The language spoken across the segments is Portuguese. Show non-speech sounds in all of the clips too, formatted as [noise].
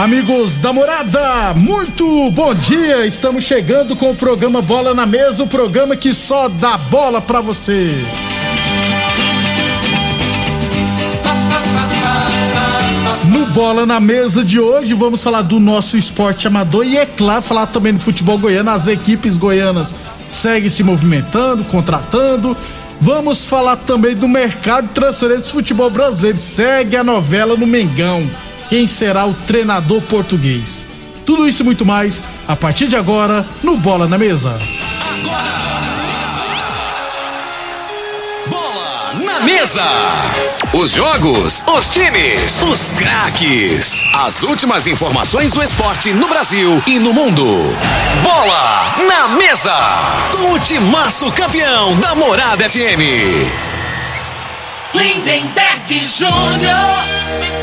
Amigos da morada, muito bom dia! Estamos chegando com o programa Bola na Mesa o programa que só dá bola pra você. No Bola na Mesa de hoje, vamos falar do nosso esporte amador e, é claro, falar também do futebol goiano. As equipes goianas seguem se movimentando, contratando. Vamos falar também do mercado de transferências de futebol brasileiro. Segue a novela no Mengão quem será o treinador português. Tudo isso e muito mais a partir de agora no Bola na Mesa. Bola na mesa. Os jogos, os times, os craques. As últimas informações do esporte no Brasil e no mundo. Bola na mesa. Com o timaço campeão da Morada FM. Lindenberg Júnior.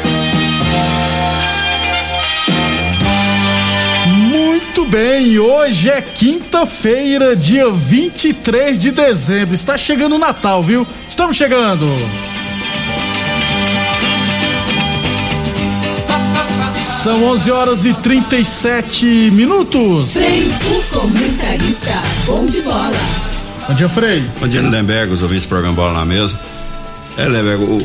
Muito bem, hoje é quinta-feira, dia 23 de dezembro. Está chegando o Natal, viu? Estamos chegando. São 11 horas e 37 minutos. Frei, o comentarista, bom de bola. Bom dia, Frei. Bom dia, Lindenberg, os ouvintes do programa Bola na Mesa. É, Lindenberg, o,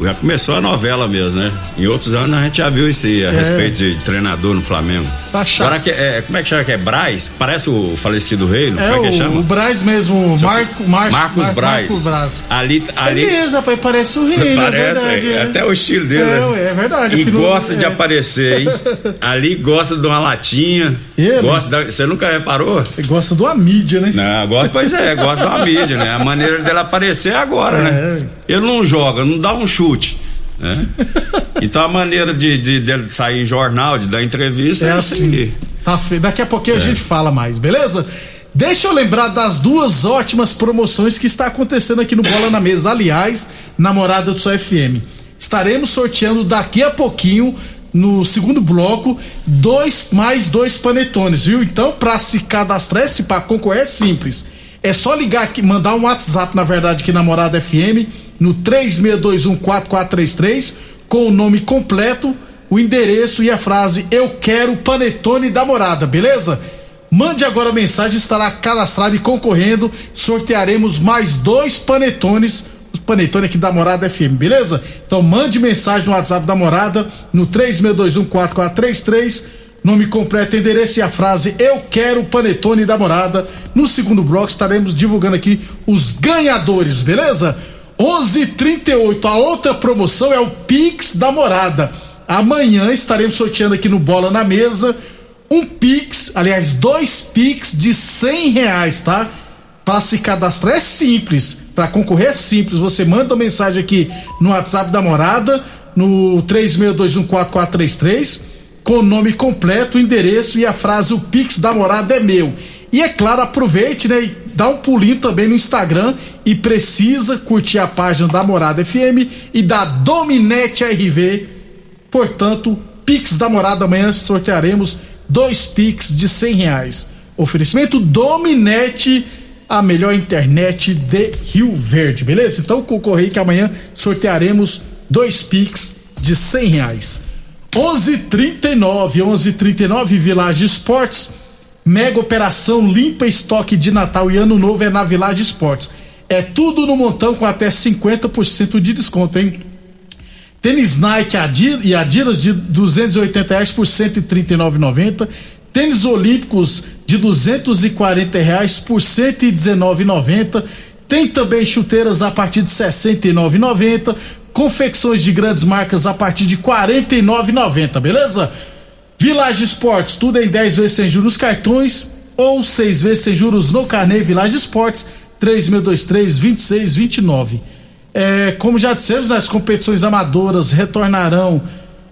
o- já começou a novela mesmo, né? Em outros anos a gente já viu isso aí, a É. respeito de treinador no Flamengo. Tá. Agora, que, é, como é que chama que é? Braz? Parece o falecido rei, não? É como é que o, chama? o Braz mesmo, o Marco, Mar, Marcos Mar- Braz. Marcos Braz. Ali, ali É mesmo, rapaz, parece o rei, parece, é verdade. é, é. até o estilo dele, É, né? é verdade, E filho- gosta de é. aparecer, hein? [laughs] Ali gosta de uma latinha. Ele? Gosta da- você nunca reparou? Ele gosta de uma mídia, né? Não, gosta, pois é, gosta de uma mídia, né? A maneira dela aparecer é agora, É. né? Ele não joga, não dá um chute. Né? [laughs] Então a maneira de, de, dele sair em jornal, de dar entrevista, É é assim. Tá feio. Daqui a pouquinho a É. gente fala mais, beleza? Deixa eu lembrar das duas ótimas promoções que está acontecendo aqui no Bola na Mesa. Aliás, namorada do Sol FM. Estaremos sorteando daqui a pouquinho, no segundo bloco, dois mais dois panetones, viu? Então, para se cadastrar, se para concorrer é simples. É só ligar aqui, mandar um WhatsApp, na verdade, aqui na Morada FM, no 36214433, com o nome completo, o endereço e a frase Eu quero panetone da morada, beleza? Mande agora a mensagem, estará cadastrado e concorrendo. Sortearemos mais dois panetones, panetone aqui da Morada FM, beleza? Então mande mensagem no WhatsApp da Morada, no 36214433, nome completo, endereço e a frase Eu quero panetone da Morada. No segundo bloco estaremos divulgando aqui os ganhadores, beleza? 11:38. A outra promoção é o Pix da Morada. Amanhã estaremos sorteando aqui no Bola na Mesa um Pix, aliás, dois Pix de 100 reais, tá? Para se cadastrar é simples, para concorrer é simples. Você manda uma mensagem aqui no WhatsApp da Morada, no 36214433, com o nome completo, o endereço e a frase O Pix da Morada é meu. E é claro, aproveite, né? Dá um pulinho também no Instagram e precisa curtir a página da Morada FM e da Dominete RV. Portanto, Pix da Morada amanhã sortearemos dois Pix de 100 reais. Oferecimento Dominete, a melhor internet de Rio Verde, beleza? Então concorre aí que amanhã sortearemos dois Pix de 100 reais. 11:39, 11:39 Village Esportes. Mega operação limpa estoque de Natal e Ano Novo é na Village Esportes. É tudo no montão com até 50% de desconto, hein? Tênis Nike e Adidas de 280 reais por 139,90. Tênis Olímpicos de 240 reais por 119,90. Tem também chuteiras a partir de 69,90. confecções de grandes marcas a partir de R$ 49,90, beleza? Village Esportes, tudo em 10 vezes sem juros cartões ou 6 vezes sem juros no carnê Village Esportes, 3623-2629. É, como já dissemos, as competições amadoras retornarão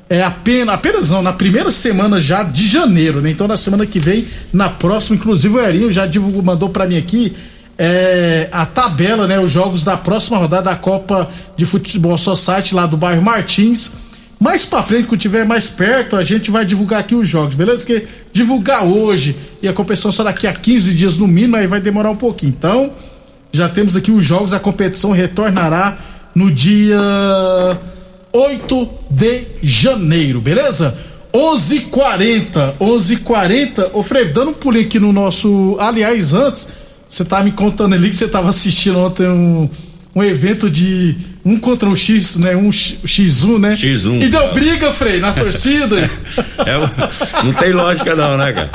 é, apenas, apenas não, na primeira semana já de janeiro, né? Então na semana que vem, na próxima, inclusive o Erinho já divulgou, mandou para mim aqui é, a tabela, né? Os jogos da próxima rodada da Copa de Futebol Society lá do bairro Martins. Mais pra frente, quando tiver mais perto, a gente vai divulgar aqui os jogos, beleza? Porque divulgar hoje e a competição só daqui a 15 dias no mínimo, aí vai demorar um pouquinho. Então, já temos aqui os jogos, a competição retornará no dia 8 de janeiro, beleza? 11:40, 11:40. Ô Freire, dando um pulinho aqui no nosso, aliás, antes, você tá me contando ali que você tava assistindo ontem um um evento de um contra um X, né? Um X1, né? X1. E deu briga, Frei, na torcida. [laughs] é, não tem lógica não, né, cara?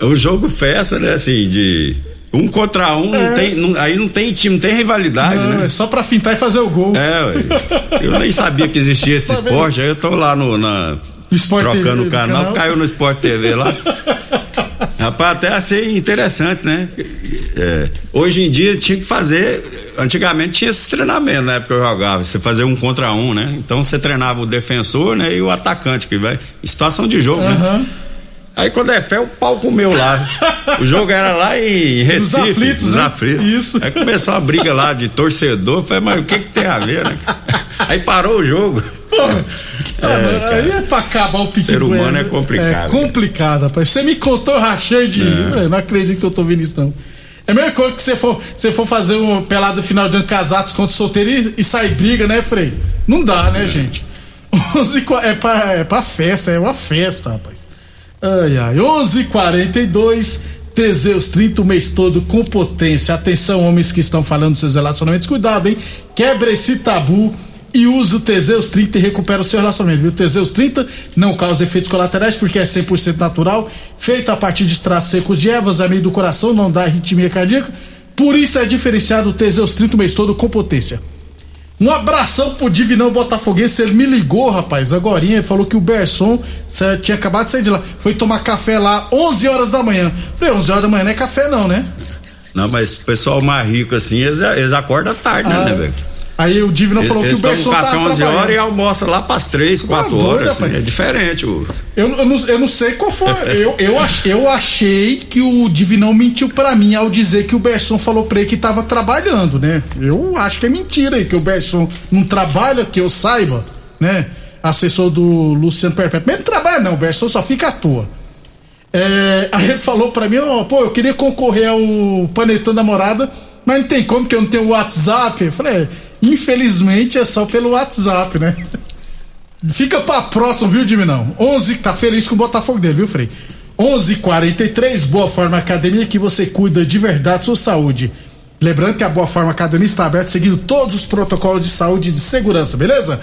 O jogo festa, né, assim, de um contra um, é. não tem, não, aí não tem time, não tem rivalidade, não, né? É só pra fintar e fazer o gol. É, ué. eu nem sabia que existia esse esporte, aí eu tô lá no, na, trocando TV, o canal, canal, caiu no Sport TV lá. [laughs] Rapaz, até achei interessante, né? É, hoje em dia tinha que fazer. Antigamente tinha esse treinamento na época que eu jogava, você fazia um contra um, né? Então você treinava o defensor né, e o atacante, que vai. Situação de jogo, uhum. né? Aí quando é fé, o pau comeu lá. o jogo era lá em Recife. Os aflitos, os né? aflitos. Isso. Aí começou a briga lá de torcedor. Falei, mas o que que tem a ver, né? Aí parou o jogo. É, aí é pra acabar o pique Ser humano é complicado. É complicado, rapaz. Você me contou, rachei de. É. Não acredito que eu tô vendo isso, não. É a mesma coisa que você for, você for fazer uma pelada final de ano casados contra solteiro e, e sair briga, né, Frei? Não dá, né, é. gente? [laughs] 11, é, pra, é pra festa, é uma festa, rapaz. Ai, ai. 11:42 Teseus 30 o mês todo com potência. Atenção, homens que estão falando dos seus relacionamentos. Cuidado, hein? Quebra esse tabu e use o Teseus 30 e recupera o seu relacionamento, viu? Teseus 30 não causa efeitos colaterais porque é 100% natural, feito a partir de extratos secos de ervas, amigo do coração, não dá arritmia cardíaca. Por isso é diferenciado o Teseus 30 o mês todo com potência. Um abração pro Divinão Botafoguense, ele me ligou, rapaz, agora ele falou que o Berson tinha acabado de sair de lá, foi tomar café lá 11 horas da manhã. Falei, 11 horas da manhã não é café não, né? Não, mas o pessoal mais rico assim, eles, eles acordam tarde, né, ah, né, velho? Aí o Divino falou Eles que o Berson tá café 11 horas e almoça lá pras 3, 4 horas. Assim, é diferente. O... Eu, eu, não, eu não sei qual foi. eu, eu, ach, eu achei que o Divinão mentiu para mim ao dizer que o Berson falou pra ele que tava trabalhando, né? Eu acho que é mentira aí, que o Berson não trabalha, que eu saiba, né? Assessor do Luciano Perpétuo. Mas ele trabalha não, o Berson só fica à toa. É, [laughs] aí ele falou pra mim, ó, pô, eu queria concorrer ao Panetão da Morada, mas não tem como que eu não tenho WhatsApp. Eu falei, é, Infelizmente é só pelo WhatsApp, né? Fica pra próxima, viu, Diminão? 11, tá feliz com o Botafogo dele, viu, Frei? 11:43 Boa Forma Academia que você cuida de verdade sua saúde. Lembrando que a Boa Forma Academia está aberta seguindo todos os protocolos de saúde e de segurança, beleza?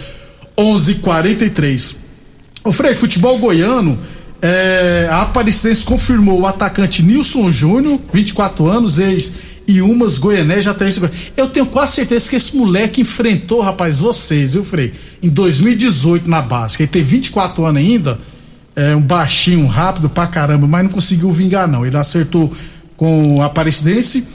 11:43 O Frei, futebol goiano, é, a Aparecidense confirmou o atacante Nilson Júnior, 24 anos, ex e umas Goiané já tem. Eu tenho quase certeza que esse moleque enfrentou, rapaz, vocês, viu, Frei? Em 2018 na básica. Ele tem 24 anos ainda, é um baixinho, rápido pra caramba, mas não conseguiu vingar, não. Ele acertou com a Aparecidense.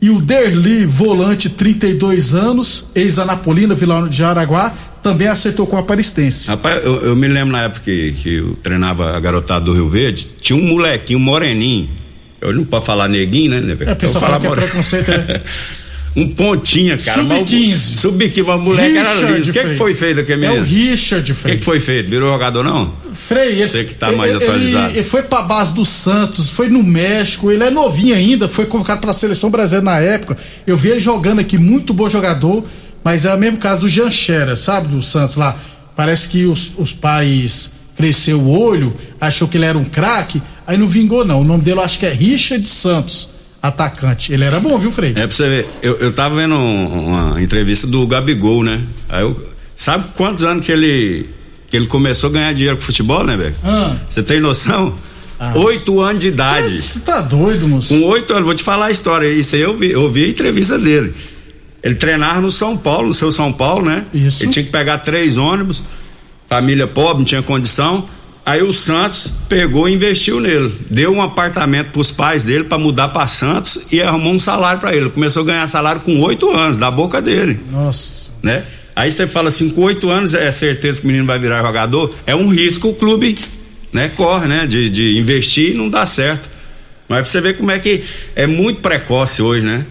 E o Derli, volante, 32 anos, ex-Anapolina, Vila de Araguá, também acertou com a Aparecidense. Rapaz, eu, eu, me lembro na época que, que eu treinava a garotada do Rio Verde, tinha um molequinho, um moreninho, eu não posso falar neguinho, né? É, a pessoa fala que é preconceito, né? [laughs] um pontinha, cara. Sub-15. Sub-15, uma moleque era liso. O que, que foi feito aqui mesmo? É o Richard, Frei. O que, que foi feito? Virou jogador, não? Frei, Você que tá mais ele, atualizado. Ele foi pra base do Santos, foi no México, ele é novinho ainda, foi convocado pra seleção brasileira na época. Eu vi ele jogando aqui, muito bom jogador, mas é o mesmo caso do Jean Scherer, sabe, do Santos lá. Parece que os, os pais cresceu o olho, achou que ele era um craque, aí não vingou não. O nome dele eu acho que é Richard Santos, atacante. Ele era bom, viu, Frei? É pra você ver, eu, eu tava vendo uma entrevista do Gabigol, né? Aí eu, sabe quantos anos que ele que ele começou a ganhar dinheiro com futebol, né, velho? Ah. Você tem noção? Ah. Oito anos de idade. Você tá doido, moço? Com oito anos, vou te falar a história. Isso aí eu vi, eu vi a entrevista dele. Ele treinava no São Paulo, no seu São Paulo, né? Isso. Ele tinha que pegar três ônibus, família pobre, não tinha condição. Aí o Santos pegou e investiu nele. Deu um apartamento pros pais dele para mudar para Santos e arrumou um salário para ele. Começou a ganhar salário com oito anos, da boca dele, Nossa. né? Aí você fala assim, com oito anos é certeza que o menino vai virar jogador? É um risco o clube, né? Corre, né? De, de investir e não dá certo. Mas pra você ver como é que é muito precoce hoje, né?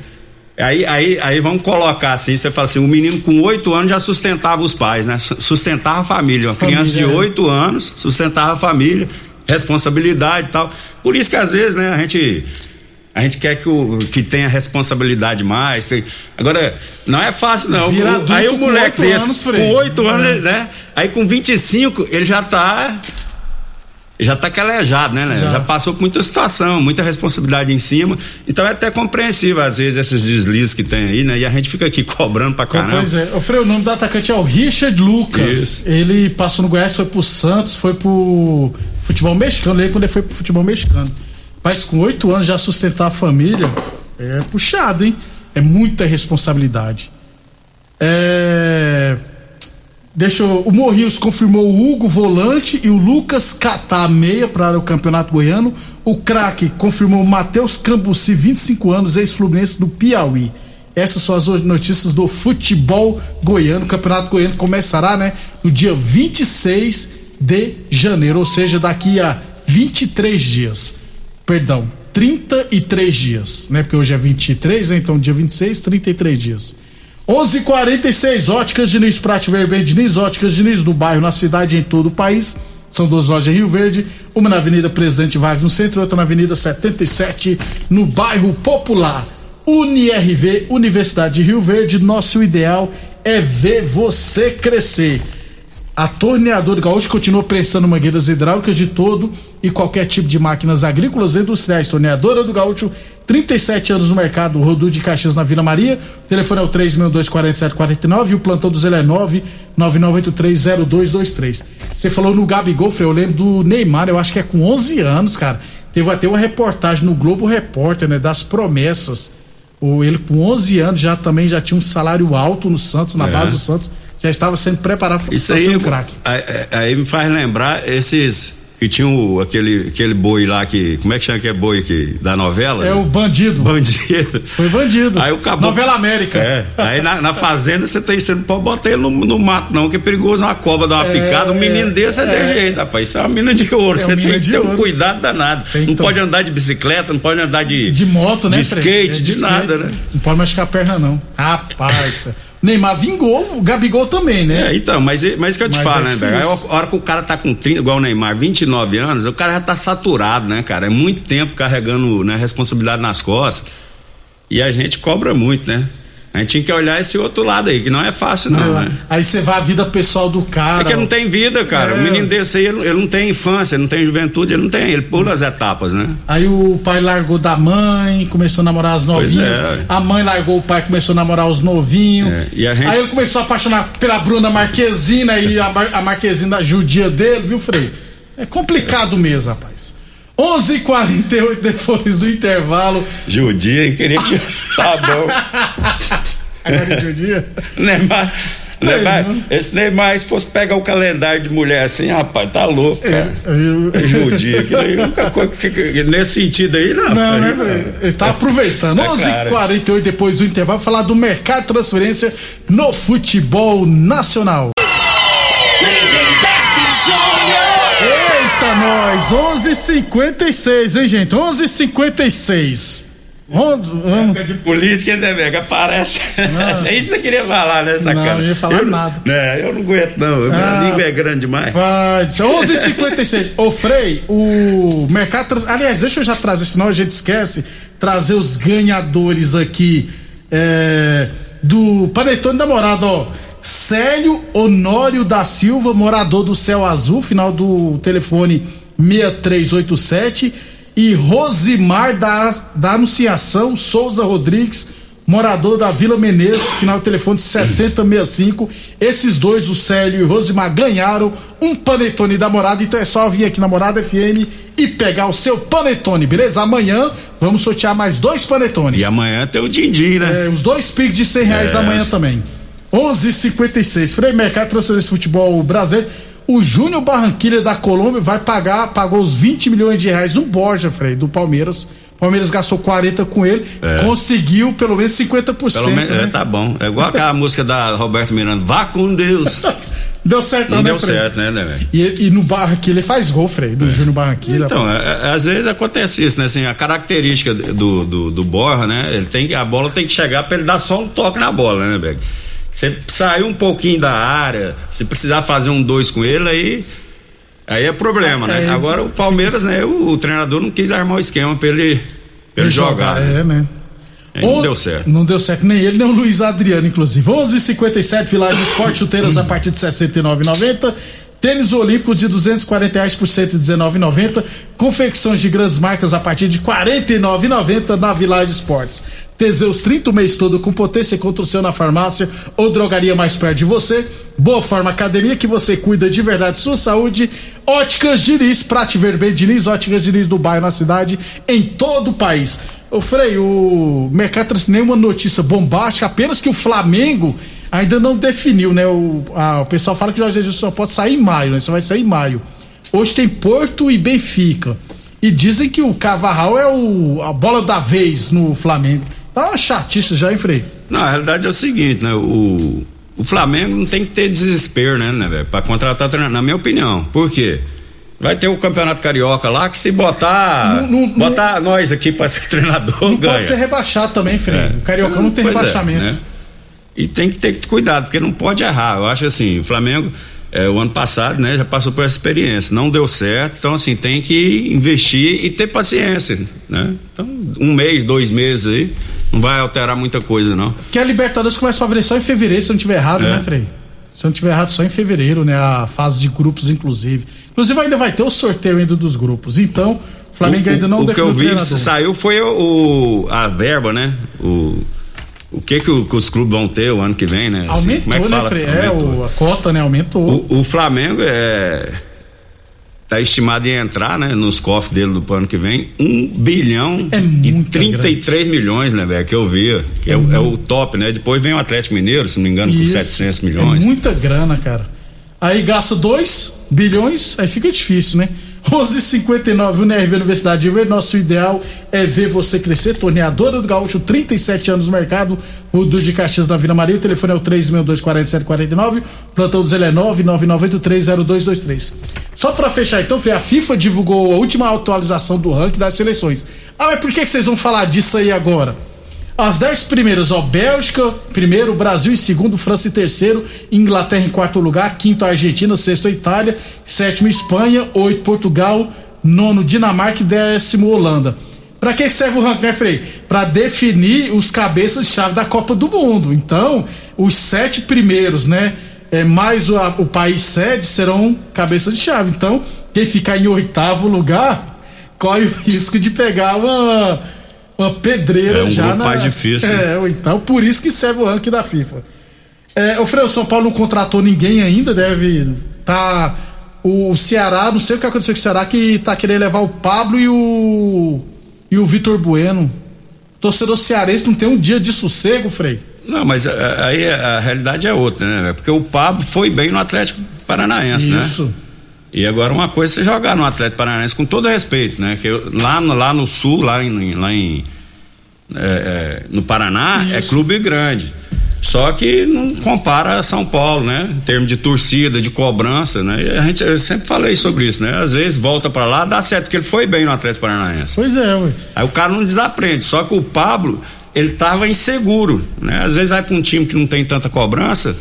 Aí, aí, aí vamos colocar assim, você fala assim, o menino com oito anos já sustentava os pais, né? Su- Sustentava a família. Uma Família, criança de é. oito anos sustentava a família, responsabilidade e tal. Por isso que às vezes, né, a gente a gente quer que, o, que tenha responsabilidade mais. tem- agora, não é fácil, não. O- aí o com moleque desse, anos, com oito anos, É. né? Aí com 25, ele já tá. Já tá calejado, né, né? Já. Já. passou por muita situação, muita responsabilidade em cima. Então é até compreensível, às vezes, esses deslizes que tem aí, né? E a gente fica aqui [laughs] cobrando pra caramba. Pois é. O nome do atacante é o Richard Luca. Isso. Ele passou no Goiás, foi pro Santos, foi pro futebol mexicano. Lembra quando ele foi pro futebol mexicano. Mas com oito anos já sustentar a família é puxado, hein? É muita responsabilidade. É. Deixa eu, o Morrios confirmou o Hugo volante e o Lucas Catá meia para o Campeonato Goiano. O craque confirmou o Matheus Cambuci, 25 anos, ex-fluminense do Piauí. Essas são as notícias do futebol goiano. O Campeonato Goiano começará, né, no dia 26 de janeiro, ou seja, daqui a 23 dias. Perdão, 33 dias, né? Porque hoje é 23, né? então dia 26, 33 dias. 11:46 Óticas Diniz, Prate Verben Diniz, Óticas Diniz no bairro, na cidade em todo o país. São duas lojas em Rio Verde, uma na Avenida Presidente Vargas no centro e outra na Avenida 77 no bairro Popular. UniRV, Universidade de Rio Verde, nosso ideal é ver você crescer. A torneadora Gaúcho continua prestando mangueiras hidráulicas de todo e qualquer tipo de máquinas agrícolas e industriais. Torneadora do Gaúcho, 37 anos no mercado, Rodu de Caxias na Vila Maria. O telefone é o 3624749 e o plantão do Zé é 999830223. Você falou no Gabigol, Frei, eu lembro do Neymar, eu acho que é com 11 anos, cara. Teve até uma reportagem no Globo Repórter, né, das promessas. O, ele com 11 anos já também já tinha um salário alto no Santos, na É. base do Santos. Já estava sendo preparado para Isso ser um craque. aí, aí me faz lembrar esses que tinham aquele, aquele boi lá que. Como é que chama que é boi que, da novela? É o bandido. Bandido. Foi bandido. Aí o caboclo. Novela América. É. Aí na, na fazenda você, tem, você não pode botar ele no, no mato, não, que é perigoso uma cobra dar uma É, picada. Um menino desse é, é. de jeito, rapaz. Isso é uma mina de ouro. É você tem que de ter um ouro. cuidado danado. Tem não que pode andar de bicicleta, não pode andar de. De moto, né, De skate, É de, skate, nada, né? Não pode machucar a perna, não. Rapaz. Neymar vingou, o Gabigol também, né? É, então, mas, mas que eu te Mas falo, é né, velho? A hora que o cara tá com 30, igual o Neymar, 29 anos, o cara já tá saturado, né, cara? É muito tempo carregando né, responsabilidade nas costas. E a gente cobra muito, né? A gente tinha que olhar esse outro lado aí, que não é fácil, não, né? Aí você vai a vida pessoal do cara. É que ele não tem vida, cara. É. O menino desse aí, ele, ele não tem infância, ele não tem juventude, ele não tem, ele pula as etapas, né? Aí o pai largou da mãe, começou a namorar as novinhas. é. A mãe largou o pai, começou a namorar os novinhos. É, e a gente- Aí ele começou a apaixonar pela Bruna Marquezina e a, Mar- a Marquezina judia dele, viu, Frei? É complicado mesmo, rapaz. 11:48 depois do intervalo. Judia, queria que. [laughs] tá bom. Agora é judia. Neymar. Neymar, não. esse Neymar, se fosse pegar o calendário de mulher assim, rapaz, tá louco, cara. Eu- É judia, aquilo aí, nunca que- que- nesse sentido aí, não. Não, Aí, né, Frei? Ele tá aproveitando. É, 11:48 depois do intervalo, falar do mercado de transferência no futebol nacional. Eita, nós! 11:56, hein, gente? 11:56. Onze- vamos- Época de política, Neymar? Aparece. Nossa. [laughs] É isso que você queria falar, né, sacana? Não, eu ia falar eu, nada. Né, eu não aguento, não. Ah. Minha língua é grande demais. Vai, 11:56. Ô Frei, o mercado. Aliás, deixa eu já trazer, senão a gente esquece. Trazer os ganhadores aqui é, do Panetone da Morada, ó. Célio Honório da Silva, morador do Céu Azul, final do telefone 6387. E Rosimar da, da Anunciação Souza Rodrigues, morador da Vila Menezes, final telefone 7065. Esses dois, o Célio e o Rosimar, ganharam um panetone da morada. Então é só vir aqui na Morada FM e pegar o seu panetone, beleza? Amanhã vamos sortear mais dois panetones. E amanhã tem o din-din, né? É, os dois piques de 100 reais É. amanhã também. 11:56 Frei Mercado Transferência Futebol Brasileiro. O Júnior Barranquilha da Colômbia vai pagar, pagou os 20 milhões de reais no Borja, Frei, do Palmeiras. Palmeiras gastou 40 com ele, conseguiu pelo menos 50%. Pelo menos, né? é, tá bom. É igual aquela [laughs] música da Roberto Miranda, vá com Deus. [laughs] Deu certo, Não né, deu Frei? certo, né, né? E, e no Barranquilha ele faz gol, Frei, do Júnior Barranquilha. Então, é- é- às vezes acontece isso, né? Assim, a característica do, do, do Borja, né? Ele tem a bola tem que chegar pra ele dar só um toque na bola, né, Beck? Você sair um pouquinho da área, se precisar fazer um dois com ele, aí. Aí é problema, né? É, Agora o Palmeiras, né? O, o treinador não quis armar o esquema pra ele, pra ele jogar. né? É, né? Aí não deu certo. Não deu certo, nem ele, nem o Luiz Adriano, inclusive. 11:57 Village Esporte Chuteiras a partir de R$ 69,90. Tênis Olímpicos de 240 reais por R$ 119,90. Confecções de grandes marcas a partir de R$ 49,90 na Village Esportes. Teseus 30 o mês todo com potência contra o seu na farmácia ou drogaria mais perto de você. Boa Forma Academia que você cuida de verdade de sua saúde. Óticas Diniz, pra te ver bem, Diniz, Óticas Diniz do bairro na cidade, em todo o país. Ô Frei, o mercado trouxe nenhuma notícia bombástica, apenas que o Flamengo ainda não definiu, né? O, a- o pessoal fala que o Jorge Jesus só pode sair em maio, né? Só vai sair em maio. Hoje tem Porto e Benfica. E dizem que o Cavarral é o, a bola da vez no Flamengo. Tá uma chatice já, hein, Frei? Não, a realidade é o seguinte, né? O, o Flamengo não tem que ter desespero, né, né, velho? Pra contratar treinador, na minha opinião. Por quê? Vai ter o Campeonato Carioca lá que se botar. Não- não- botar nós aqui pra ser [laughs] treinador, Não ganha. pode ser rebaixado também, Frei. É. O Carioca não tem é, rebaixamento. né? E tem que ter cuidado, porque não pode errar. Eu acho assim, o Flamengo, é, o ano passado, né, já passou por essa experiência. Não deu certo, então assim, tem que investir e ter paciência, né? Então, um mês, dois meses aí, não vai alterar muita coisa, não. Porque a Libertadores começa a favorecer só em fevereiro, se eu não tiver errado, É. né, Frei? Se eu não tiver errado, só em fevereiro, né? A fase de grupos, inclusive. Inclusive, ainda vai ter o sorteio ainda dos grupos. Então, o Flamengo o, ainda não o, o que eu vi se saiu foi o, a verba, né? O, o que, que, o- que os clubes vão ter o ano que vem, né? Assim, Aumentou, como é que né, fala? Frei? É, a cota, né? Aumentou. O, o Flamengo é tá estimado em entrar, né, nos cofres dele do ano que vem, um bilhão É e muita 33 milhões, né, velho, que eu via, que é, o- é o top, né? Depois vem o Atlético Mineiro, se não me engano, com Isso. 700 milhões. É muita grana, cara. Aí gasta 2 bilhões, aí fica difícil, né? 11:59 UNRV Universidade de Verde. Nosso ideal é ver você crescer. Torneadora do Gaúcho, 37 anos no mercado. O Du de Caxias da Vila Maria. O telefone é o 3624749. Plantão do Zé é 999830223. Só pra fechar então, a FIFA divulgou a última atualização do ranking das seleções. Ah, mas por que vocês vão falar disso aí agora? As dez primeiras, ó, Bélgica, primeiro, Brasil em segundo, França em terceiro, Inglaterra em quarto lugar, quinto Argentina, sexto Itália, sétimo Espanha, oito Portugal, nono Dinamarca e décimo Holanda. Pra que serve o ranking, né, Frei? Pra definir os cabeças-chave da Copa do Mundo. Então, os sete primeiros, né, é, mais o, a- o país sede serão cabeças de chave. Então, quem ficar em oitavo lugar [laughs] corre o risco de pegar uma, uma pedreira É um já grupo na. mais difícil, né? É, então por isso que serve o ranking da FIFA. É, o Freio, o São Paulo não contratou ninguém ainda, deve tá o, Ceará, não sei o que aconteceu com o Ceará que tá querendo levar o Pablo e o e o Vitor Bueno. Torcedor cearense não tem um dia de sossego, Frei. Não, mas a- aí a, a realidade é outra, né? Porque o Pablo foi bem no Atlético Paranaense, né? Isso. E agora uma coisa é você jogar no Atlético Paranaense com todo respeito, né? Que eu- lá, no, lá no sul, lá em, lá em é, é, no Paraná, é Isso. clube grande. Só que não compara a São Paulo, né? Em termos de torcida, de cobrança, né? E a gente eu sempre falei sobre isso, né? Às vezes volta pra lá, dá certo, porque ele foi bem no Atlético Paranaense. Pois é, ué. Aí o cara não desaprende. Só que o Pablo, ele tava inseguro, né? Às vezes vai pra um time que não tem tanta cobrança,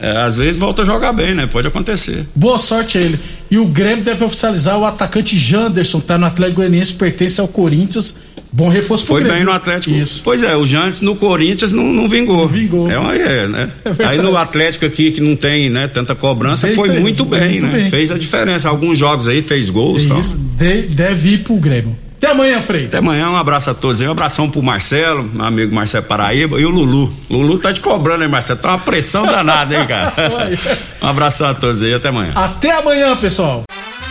é, às vezes volta a jogar bem, né? Pode acontecer. Boa sorte a ele. E o Grêmio deve oficializar o atacante Janderson, que tá no Atlético Goianiense, pertence ao Corinthians. Bom reforço Foi Grêmio. bem no Atlético. Isso. Pois é, o Jantes no Corinthians não, não vingou. Não vingou. É, uma, é, né? [laughs] É. Aí no Atlético aqui, que não tem né, tanta cobrança, Bem foi muito bem, muito né? bem. Fez a diferença. Alguns jogos aí fez gols. tal. Isso, de- deve ir pro Grêmio. Até amanhã, Frei. Até amanhã, um abraço a todos aí. Um abração pro Marcelo, meu amigo Marcelo Paraíba, e o Lulu. Lulu tá te cobrando, hein, Marcelo? Tá uma pressão danada, hein, cara? [laughs] um abração a todos aí, até amanhã. Até amanhã, pessoal.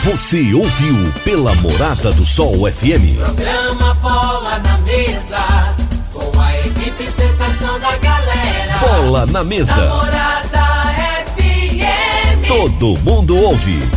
Você ouviu pela Morada do Sol FM. Programa Bola na Mesa, com a equipe sensação da galera. Bola na mesa. Morada FM. Todo mundo ouve.